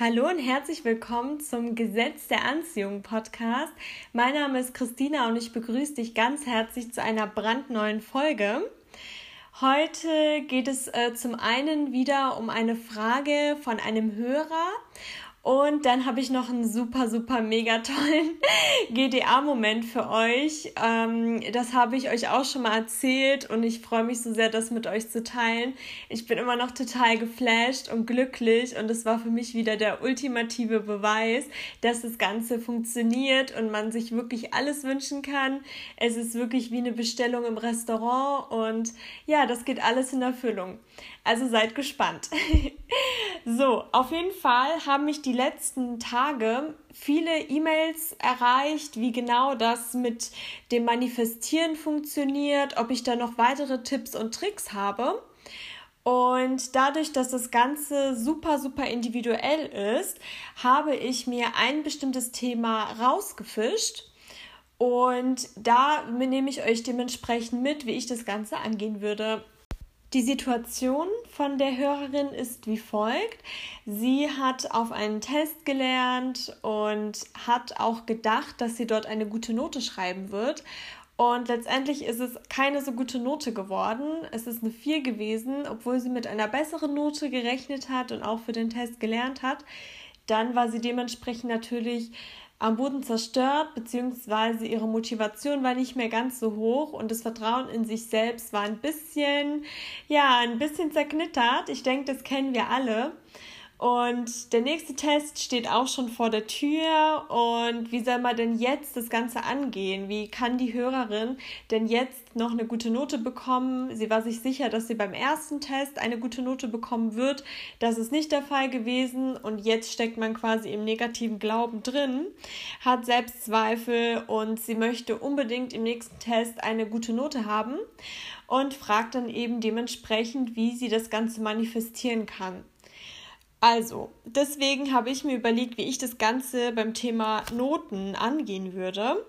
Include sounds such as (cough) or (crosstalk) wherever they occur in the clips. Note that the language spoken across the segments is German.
Hallo und herzlich willkommen zum Gesetz der Anziehung Podcast. Mein Name ist Christina und ich begrüße dich ganz herzlich zu einer brandneuen Folge. Heute geht es äh, zum einen wieder um eine Frage von einem Hörer und dann habe ich noch einen super, super, mega tollen (laughs) GDA-Moment für euch. Ähm, das habe ich euch auch schon mal erzählt und ich freue mich so sehr, das mit euch zu teilen. Ich bin immer noch total geflasht und glücklich und es war für mich wieder der ultimative Beweis, dass das Ganze funktioniert und man sich wirklich alles wünschen kann. Es ist wirklich wie eine Bestellung im Restaurant und ja, das geht alles in Erfüllung. Also seid gespannt. (laughs) so, auf jeden Fall haben mich die letzten Tage viele E-Mails erreicht, wie genau das mit dem Manifestieren funktioniert, ob ich da noch weitere Tipps und Tricks habe. Und dadurch, dass das Ganze super, super individuell ist, habe ich mir ein bestimmtes Thema rausgefischt. Und da nehme ich euch dementsprechend mit, wie ich das Ganze angehen würde. Die Situation von der Hörerin ist wie folgt. Sie hat auf einen Test gelernt und hat auch gedacht, dass sie dort eine gute Note schreiben wird. Und letztendlich ist es keine so gute Note geworden. Es ist eine 4 gewesen, obwohl sie mit einer besseren Note gerechnet hat und auch für den Test gelernt hat. Dann war sie dementsprechend natürlich am Boden zerstört, beziehungsweise ihre Motivation war nicht mehr ganz so hoch und das Vertrauen in sich selbst war ein bisschen, ja, ein bisschen zerknittert. Ich denke, das kennen wir alle. Und der nächste Test steht auch schon vor der Tür. Und wie soll man denn jetzt das Ganze angehen? Wie kann die Hörerin denn jetzt noch eine gute Note bekommen? Sie war sich sicher, dass sie beim ersten Test eine gute Note bekommen wird. Das ist nicht der Fall gewesen. Und jetzt steckt man quasi im negativen Glauben drin, hat Selbstzweifel und sie möchte unbedingt im nächsten Test eine gute Note haben und fragt dann eben dementsprechend, wie sie das Ganze manifestieren kann. Also, deswegen habe ich mir überlegt, wie ich das Ganze beim Thema Noten angehen würde.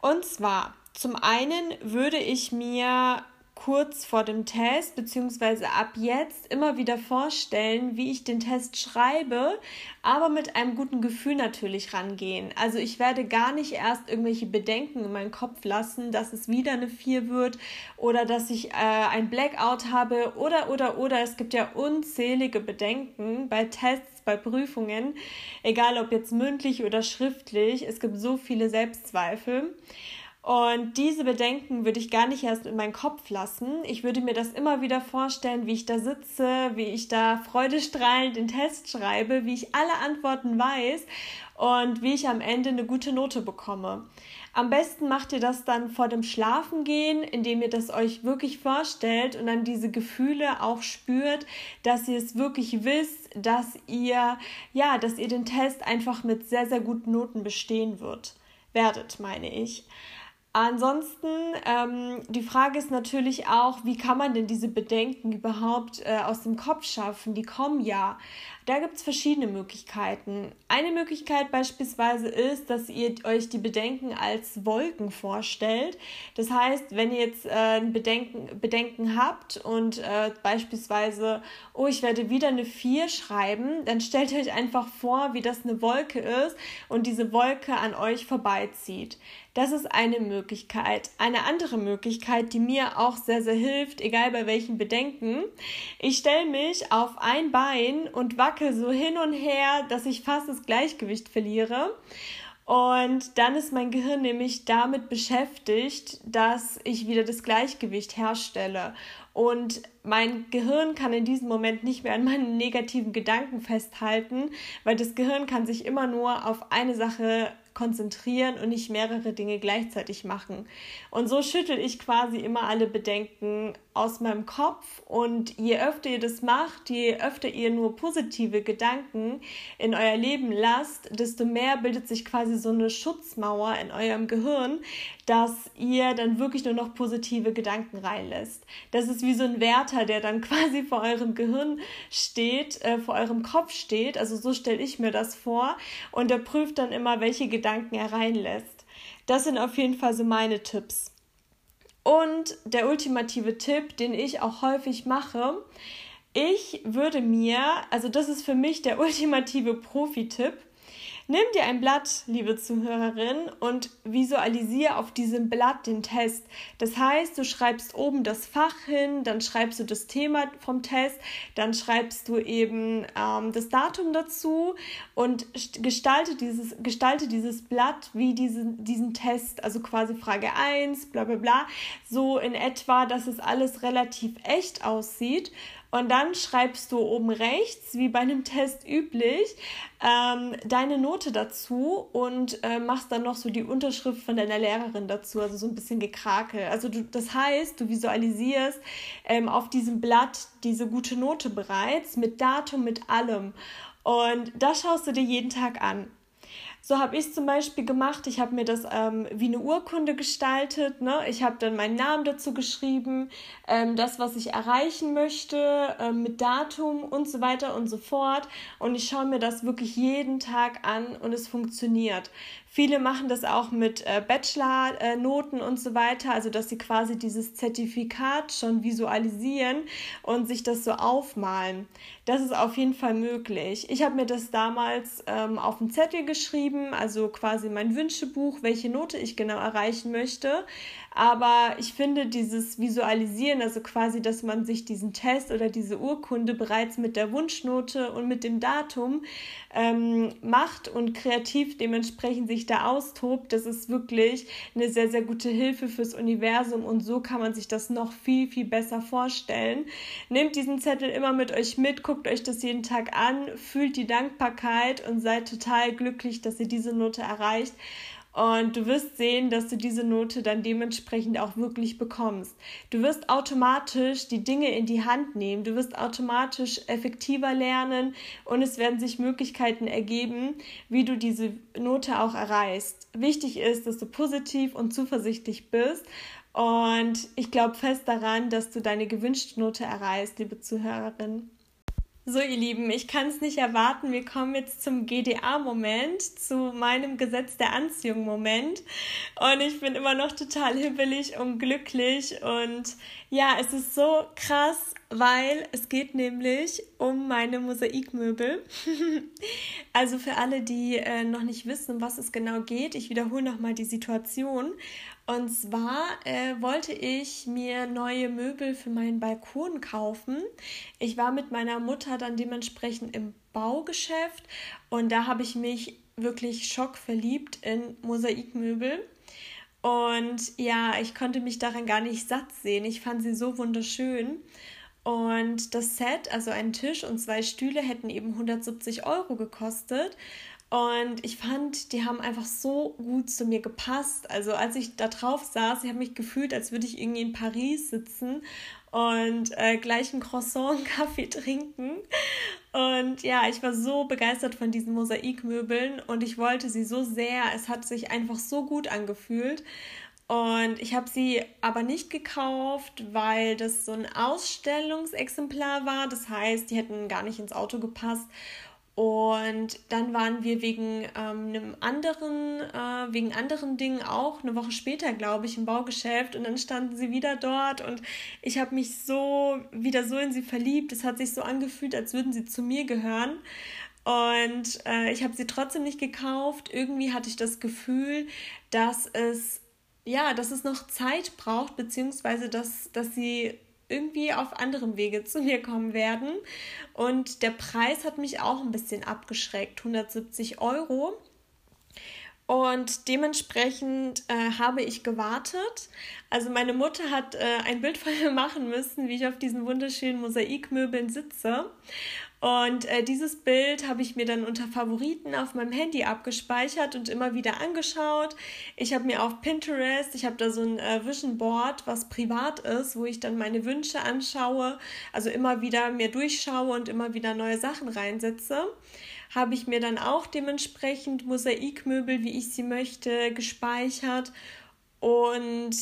Und zwar, zum einen würde ich mir kurz vor dem Test beziehungsweise ab jetzt immer wieder vorstellen, wie ich den Test schreibe, aber mit einem guten Gefühl natürlich rangehen. Also ich werde gar nicht erst irgendwelche Bedenken in meinen Kopf lassen, dass es wieder eine 4 wird oder dass ich äh, ein Blackout habe oder oder oder es gibt ja unzählige Bedenken bei Tests, bei Prüfungen, egal ob jetzt mündlich oder schriftlich, es gibt so viele Selbstzweifel. Und diese Bedenken würde ich gar nicht erst in meinen Kopf lassen. Ich würde mir das immer wieder vorstellen, wie ich da sitze, wie ich da freudestrahlend den Test schreibe, wie ich alle Antworten weiß und wie ich am Ende eine gute Note bekomme. Am besten macht ihr das dann vor dem Schlafengehen, indem ihr das euch wirklich vorstellt und dann diese Gefühle auch spürt, dass ihr es wirklich wisst, dass ihr ja, dass ihr den Test einfach mit sehr sehr guten Noten bestehen wird. Werdet, meine ich. Ansonsten, ähm, die Frage ist natürlich auch, wie kann man denn diese Bedenken überhaupt äh, aus dem Kopf schaffen? Die kommen ja. Da gibt es verschiedene Möglichkeiten. Eine Möglichkeit beispielsweise ist, dass ihr euch die Bedenken als Wolken vorstellt. Das heißt, wenn ihr jetzt äh, Bedenken, Bedenken habt und äh, beispielsweise, oh, ich werde wieder eine 4 schreiben, dann stellt euch einfach vor, wie das eine Wolke ist und diese Wolke an euch vorbeizieht. Das ist eine Möglichkeit. Eine andere Möglichkeit, die mir auch sehr, sehr hilft, egal bei welchen Bedenken. Ich stelle mich auf ein Bein und wacke wackel so hin und her, dass ich fast das Gleichgewicht verliere. Und dann ist mein Gehirn nämlich damit beschäftigt, dass ich wieder das Gleichgewicht herstelle. Und mein Gehirn kann in diesem Moment nicht mehr an meinen negativen Gedanken festhalten, weil das Gehirn kann sich immer nur auf eine Sache konzentrieren und nicht mehrere Dinge gleichzeitig machen. Und so schüttel ich quasi immer alle Bedenken aus meinem Kopf und je öfter ihr das macht, je öfter ihr nur positive Gedanken in euer Leben lasst, desto mehr bildet sich quasi so eine Schutzmauer in eurem Gehirn, dass ihr dann wirklich nur noch positive Gedanken reinlässt. Das ist wie so ein Wärter, der dann (laughs) quasi vor eurem Gehirn steht, äh, vor eurem Kopf steht. Also so stelle ich mir das vor und der prüft dann immer, welche Gedanken er reinlässt. Das sind auf jeden Fall so meine Tipps. Und der ultimative Tipp, den ich auch häufig mache, ich würde mir, also das ist für mich der (laughs) ultimative Profi-Tipp, Nimm dir ein Blatt, liebe Zuhörerin, und visualisiere auf diesem Blatt den Test. Das heißt, du schreibst oben das Fach hin, dann schreibst du das Thema vom Test, dann schreibst du eben ähm, das Datum dazu und gestalte dieses, gestalte dieses Blatt wie diesen, diesen Test, also quasi Frage 1, bla bla bla, so in etwa, dass es alles relativ echt aussieht. Und dann schreibst du oben rechts, wie bei einem Test üblich, ähm, deine Note dazu und äh, machst dann noch so die Unterschrift von deiner Lehrerin dazu, also so ein bisschen gekrakel. Also du, das heißt, du visualisierst ähm, auf diesem Blatt diese gute Note bereits mit Datum, mit allem. Und das schaust du dir jeden Tag an. So habe ich es zum Beispiel gemacht. Ich habe mir das ähm, wie eine Urkunde gestaltet. Ne? Ich habe dann meinen Namen dazu geschrieben, ähm, das, was ich erreichen möchte, ähm, mit Datum und so weiter und so fort. Und ich schaue mir das wirklich jeden Tag an und es funktioniert. Viele machen das auch mit äh, Bachelor-Noten und so weiter, also dass sie quasi dieses Zertifikat schon visualisieren und sich das so aufmalen. Das ist auf jeden Fall möglich. Ich habe mir das damals ähm, auf einen Zettel geschrieben, also quasi mein Wünschebuch, welche Note ich genau erreichen möchte. Aber ich finde dieses Visualisieren, also quasi, dass man sich diesen Test oder diese Urkunde bereits mit der Wunschnote und mit dem Datum ähm, macht und kreativ dementsprechend sich da austobt, das ist wirklich eine sehr, sehr gute Hilfe fürs Universum und so kann man sich das noch viel, viel besser vorstellen. Nehmt diesen Zettel immer mit euch mit, guckt euch das jeden Tag an, fühlt die Dankbarkeit und seid total glücklich, dass ihr diese Note erreicht. Und du wirst sehen, dass du diese Note dann dementsprechend auch wirklich bekommst. Du wirst automatisch die Dinge in die Hand nehmen. Du wirst automatisch effektiver lernen und es werden sich Möglichkeiten ergeben, wie du diese Note auch erreichst. Wichtig ist, dass du positiv und zuversichtlich bist. Und ich glaube fest daran, dass du deine gewünschte Note erreichst, liebe Zuhörerin. So, ihr Lieben, ich kann es nicht erwarten. Wir kommen jetzt zum GDA-Moment, zu meinem Gesetz der Anziehung-Moment. Und ich bin immer noch total hibbelig und glücklich. Und ja, es ist so krass, weil es geht nämlich um meine Mosaikmöbel. (laughs) also für alle, die äh, noch nicht wissen, um was es genau geht, ich wiederhole nochmal die Situation. Und zwar äh, wollte ich mir neue Möbel für meinen Balkon kaufen. Ich war mit meiner Mutter dann dementsprechend im Baugeschäft und da habe ich mich wirklich schockverliebt in Mosaikmöbel. Und ja, ich konnte mich daran gar nicht satt sehen. Ich fand sie so wunderschön. Und das Set, also ein Tisch und zwei Stühle, hätten eben 170 Euro gekostet. Und ich fand, die haben einfach so gut zu mir gepasst. Also als ich da drauf saß, ich habe mich gefühlt, als würde ich irgendwie in Paris sitzen und äh, gleich ein Croissant, (laughs) Kaffee trinken. Und ja, ich war so begeistert von diesen Mosaikmöbeln und ich wollte sie so sehr. Es hat sich einfach so gut angefühlt. Und ich habe sie aber nicht gekauft, weil das so ein Ausstellungsexemplar war. Das heißt, die hätten gar nicht ins Auto gepasst. Und dann waren wir wegen ähm, einem anderen, äh, wegen anderen Dingen auch eine Woche später, glaube ich, im Baugeschäft und dann standen sie wieder dort und ich habe mich so wieder so in sie verliebt. Es hat sich so angefühlt, als würden sie zu mir gehören. Und äh, ich habe sie trotzdem nicht gekauft. Irgendwie hatte ich das Gefühl, dass es ja, dass es noch Zeit braucht, beziehungsweise dass, dass sie irgendwie auf anderem Wege zu mir kommen werden. Und der Preis hat mich auch ein bisschen abgeschreckt, 170 Euro. Und dementsprechend äh, habe ich gewartet. Also meine Mutter hat äh, ein Bild von mir (laughs) machen müssen, wie ich auf diesen wunderschönen Mosaikmöbeln sitze. Und äh, dieses Bild habe ich mir dann unter Favoriten auf meinem Handy abgespeichert und immer wieder angeschaut. Ich habe mir auf Pinterest, ich habe da so ein äh, Vision Board, was privat ist, wo ich dann meine Wünsche anschaue, also immer wieder mir durchschaue und immer wieder neue Sachen reinsetze. Habe ich mir dann auch dementsprechend Mosaikmöbel, wie ich sie möchte, gespeichert. Und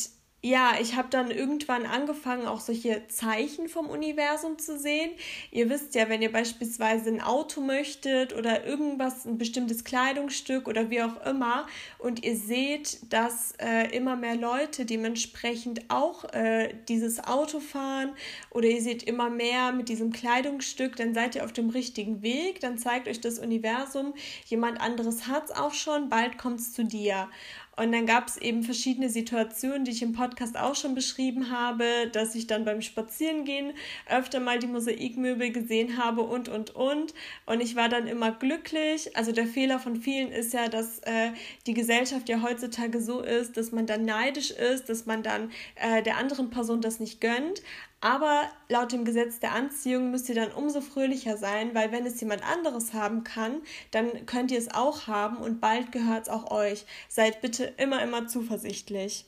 ja, ich habe dann irgendwann angefangen, auch solche Zeichen vom Universum zu sehen. Ihr wisst ja, wenn ihr beispielsweise ein Auto möchtet oder irgendwas, ein bestimmtes Kleidungsstück oder wie auch immer, und ihr seht, dass äh, immer mehr Leute dementsprechend auch äh, dieses Auto fahren oder ihr seht immer mehr mit diesem Kleidungsstück, dann seid ihr auf dem richtigen Weg, dann zeigt euch das Universum, jemand anderes hat es auch schon, bald kommt es zu dir. Und dann gab es eben verschiedene Situationen, die ich im Podcast auch schon beschrieben habe, dass ich dann beim Spazierengehen öfter mal die Mosaikmöbel gesehen habe und, und, und. Und ich war dann immer glücklich. Also der Fehler von vielen ist ja, dass äh, die Gesellschaft ja heutzutage so ist, dass man dann neidisch ist, dass man dann äh, der anderen Person das nicht gönnt. Aber laut dem Gesetz der Anziehung müsst ihr dann umso fröhlicher sein, weil wenn es jemand anderes haben kann, dann könnt ihr es auch haben und bald gehört es auch euch. Seid bitte immer, immer zuversichtlich.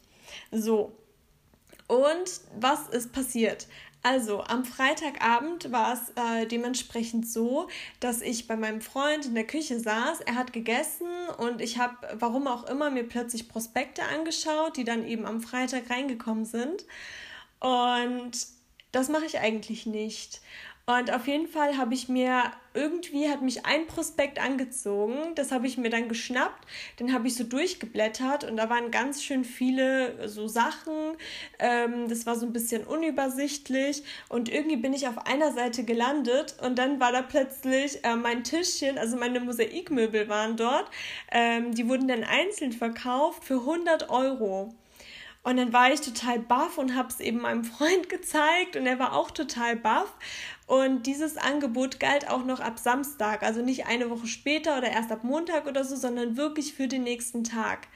So. Und was ist passiert? Also, am Freitagabend war es äh, dementsprechend so, dass ich bei meinem Freund in der Küche saß. Er hat gegessen und ich habe, warum auch immer, mir plötzlich Prospekte angeschaut, die dann eben am Freitag reingekommen sind. Und das mache ich eigentlich nicht. Und auf jeden Fall habe ich mir irgendwie hat mich ein Prospekt angezogen. Das habe ich mir dann geschnappt. Den habe ich so durchgeblättert und da waren ganz schön viele so Sachen. Ähm, das war so ein bisschen unübersichtlich und irgendwie bin ich auf einer Seite gelandet und dann war da plötzlich äh, mein Tischchen, also meine Mosaikmöbel waren dort. Ähm, die wurden dann einzeln verkauft für 100 Euro. Und dann war ich total baff und habe es eben meinem Freund (laughs) gezeigt und er war auch total baff. Und dieses Angebot galt auch noch ab Samstag, also nicht eine Woche später oder erst ab Montag oder so, sondern wirklich für den nächsten Tag.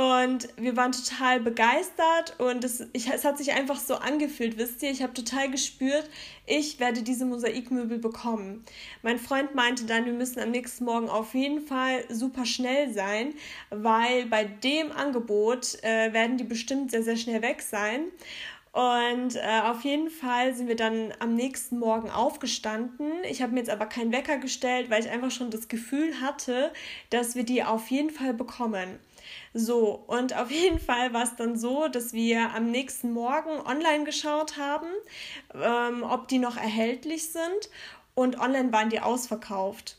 Und wir waren total begeistert und es, ich, es hat sich einfach so angefühlt, wisst ihr, ich habe total gespürt, ich werde diese Mosaikmöbel bekommen. Mein Freund meinte dann, wir müssen am nächsten Morgen auf jeden Fall super schnell sein, weil bei dem Angebot äh, werden die bestimmt sehr, sehr schnell weg sein. Und äh, auf jeden Fall sind wir dann am nächsten Morgen aufgestanden. Ich habe mir jetzt aber keinen Wecker gestellt, weil ich einfach schon das Gefühl hatte, dass wir die auf jeden Fall bekommen. So, und auf jeden Fall war es dann so, dass wir am nächsten Morgen online geschaut haben, ähm, ob die noch erhältlich sind. Und online waren die ausverkauft.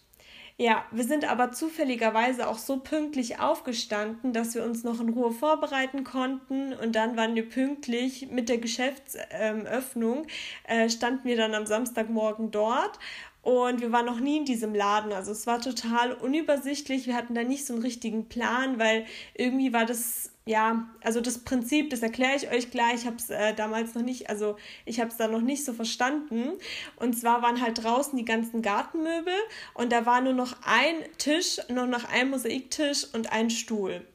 Ja, wir sind aber zufälligerweise auch so pünktlich aufgestanden, dass wir uns noch in Ruhe vorbereiten konnten und dann waren wir pünktlich mit der Geschäftsöffnung, äh, standen wir dann am Samstagmorgen dort und wir waren noch nie in diesem Laden. Also es war total unübersichtlich. Wir hatten da nicht so einen richtigen Plan, weil irgendwie war das, ja, also das Prinzip, das erkläre ich euch gleich. Ich habe es äh, damals noch nicht, also ich habe es da noch nicht so verstanden. Und zwar waren halt draußen die ganzen Gartenmöbel und da war nur noch ein Tisch, nur noch ein Mosaiktisch und ein Stuhl.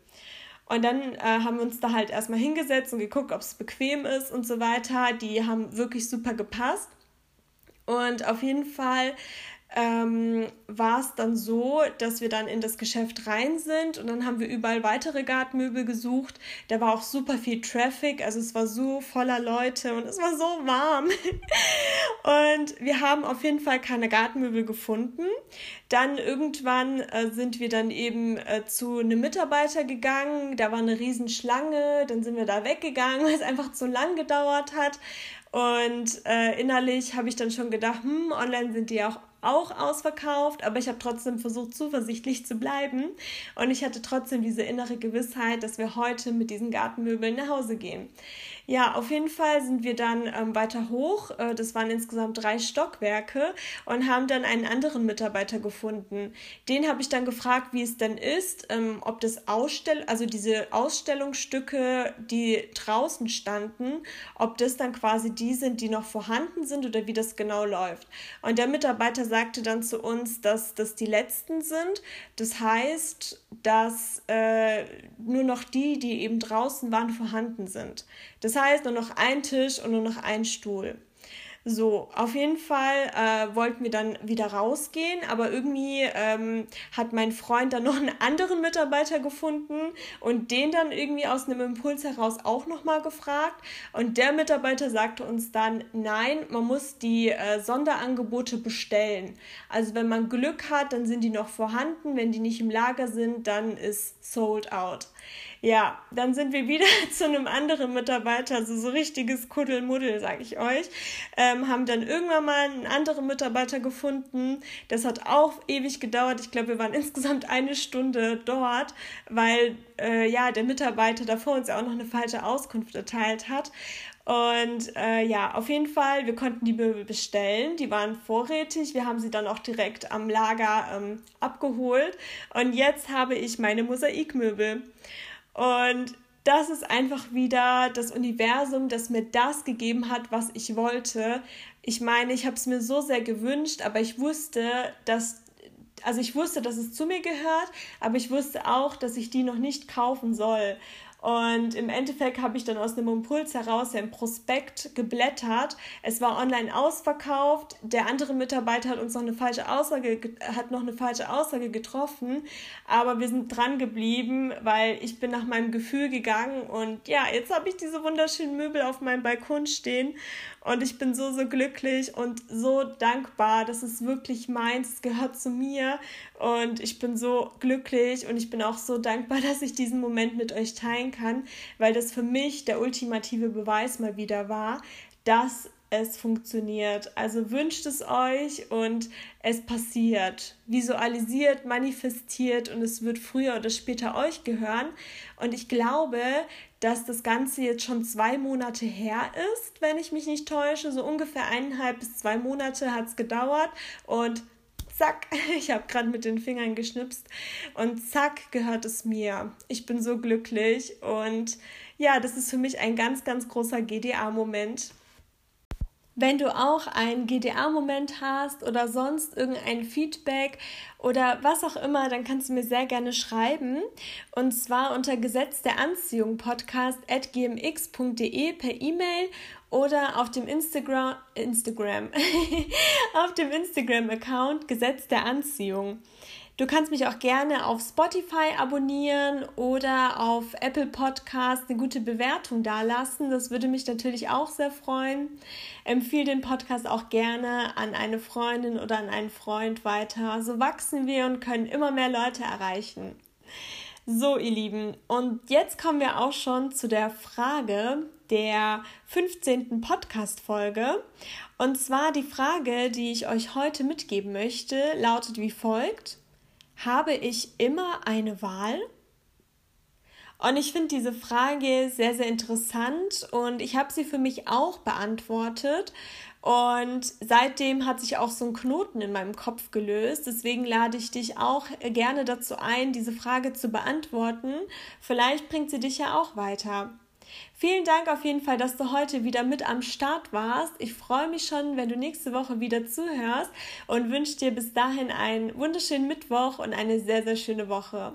Und dann äh, haben wir uns da halt erstmal hingesetzt und geguckt, ob es bequem ist und so weiter. Die haben wirklich super gepasst. Und auf jeden Fall ähm, war es dann so, dass wir dann in das Geschäft rein sind und dann haben wir überall weitere Gartenmöbel gesucht. Da war auch super viel Traffic, also es war so voller Leute und es war so warm. (laughs) und wir haben auf jeden Fall keine Gartenmöbel gefunden. Dann irgendwann äh, sind wir dann eben äh, zu einem Mitarbeiter gegangen, da war eine Riesenschlange, dann sind wir da weggegangen, (laughs) weil es einfach zu lang gedauert hat. Und äh, innerlich habe ich dann schon gedacht, hm, online sind die auch auch ausverkauft, aber ich habe trotzdem versucht, zuversichtlich zu bleiben. Und ich hatte trotzdem diese innere Gewissheit, dass wir heute mit diesen Gartenmöbeln nach Hause gehen. Ja, auf jeden Fall sind wir dann ähm, weiter hoch. Äh, das waren insgesamt drei Stockwerke und haben dann einen anderen Mitarbeiter gefunden. Den habe ich dann gefragt, wie es denn ist, ähm, ob das Ausstell also diese Ausstellungsstücke, die draußen standen, ob das dann quasi die sind, die noch vorhanden sind oder wie das genau läuft. Und der Mitarbeiter sagte dann zu uns, dass das die letzten sind. Das heißt, dass äh, nur noch die, die eben draußen waren, vorhanden sind. Das heißt, nur noch ein Tisch und nur noch ein Stuhl. So, auf jeden Fall äh, wollten wir dann wieder rausgehen, aber irgendwie ähm, hat mein Freund dann (laughs) noch einen anderen Mitarbeiter gefunden und den dann irgendwie aus einem Impuls heraus auch nochmal gefragt. Und der Mitarbeiter sagte uns dann, nein, man muss die äh, Sonderangebote bestellen. Also wenn man Glück hat, dann sind die noch vorhanden, wenn die nicht im Lager sind, dann ist sold out. Ja, dann sind wir wieder (laughs) zu einem anderen Mitarbeiter, also so richtiges Kuddelmuddel, sag ich euch. Ähm, haben dann irgendwann mal einen anderen Mitarbeiter gefunden. Das hat auch ewig gedauert. Ich glaube, wir waren (laughs) insgesamt eine Stunde dort, weil äh, ja der Mitarbeiter davor uns ja auch noch eine falsche Auskunft erteilt hat. Und äh, ja, auf jeden Fall, wir konnten die Möbel bestellen. Die waren vorrätig. Wir haben sie dann auch direkt am Lager ähm, abgeholt. Und jetzt habe ich meine Mosaikmöbel. Und das ist einfach wieder das Universum, das mir das gegeben hat, was ich wollte. Ich meine, ich habe es mir so sehr gewünscht, aber ich wusste, dass also ich wusste, dass es zu mir gehört, aber ich wusste auch, dass ich die noch nicht kaufen soll. Und im Endeffekt habe ich dann aus einem Impuls heraus ja im Prospekt geblättert. Es war online ausverkauft. Der andere Mitarbeiter hat uns noch eine falsche Aussage, hat noch eine falsche Aussage getroffen. Aber wir sind dran geblieben, weil ich bin nach meinem Gefühl gegangen. Und ja, jetzt habe ich diese wunderschönen Möbel auf meinem Balkon stehen. Und ich bin so, so glücklich und so dankbar. Das ist wirklich meins. Es gehört zu mir. Und ich bin so glücklich und ich bin auch so dankbar, (laughs) dass ich diesen Moment mit euch teilen kann, weil das für mich der ultimative Beweis mal wieder war, dass es funktioniert. Also wünscht es euch und es passiert. Visualisiert, manifestiert und es wird früher oder später euch gehören. Und ich glaube, dass das Ganze jetzt schon zwei Monate her ist, wenn ich mich nicht täusche. So ungefähr eineinhalb bis zwei Monate hat es gedauert und zack, (laughs) ich habe gerade mit den Fingern geschnipst und zack gehört es mir. Ich bin so glücklich und ja, das ist für mich ein ganz, ganz großer GDA-Moment. Wenn du auch einen GDA-Moment hast oder sonst irgendein Feedback oder was auch immer, dann kannst du mir sehr gerne schreiben. Und zwar unter Gesetz der Anziehung Podcast at gmx.de per E-Mail oder auf dem Instagram, Instagram, (laughs) auf dem Instagram-Account Gesetz der Anziehung. Du kannst mich auch gerne auf Spotify abonnieren oder auf Apple Podcast eine gute Bewertung dalassen. Das würde mich natürlich auch sehr freuen. Empfehle den Podcast auch gerne an eine Freundin oder an einen Freund weiter. So wachsen wir und können immer mehr Leute erreichen. So, ihr Lieben, und jetzt kommen wir auch schon zu der Frage der 15. Podcast-Folge. Und zwar die Frage, die ich euch heute mitgeben möchte, lautet wie folgt habe ich immer eine Wahl? Und ich finde diese Frage sehr, sehr interessant und ich habe sie für mich auch beantwortet. Und seitdem hat sich auch so ein Knoten in meinem Kopf gelöst. Deswegen lade ich dich auch gerne dazu ein, diese Frage zu beantworten. Vielleicht bringt sie dich ja auch weiter. Vielen Dank auf jeden Fall, dass du heute wieder mit am Start warst. Ich freue mich schon, wenn du nächste Woche wieder zuhörst und wünsche dir bis dahin einen wunderschönen Mittwoch und eine sehr, sehr schöne Woche.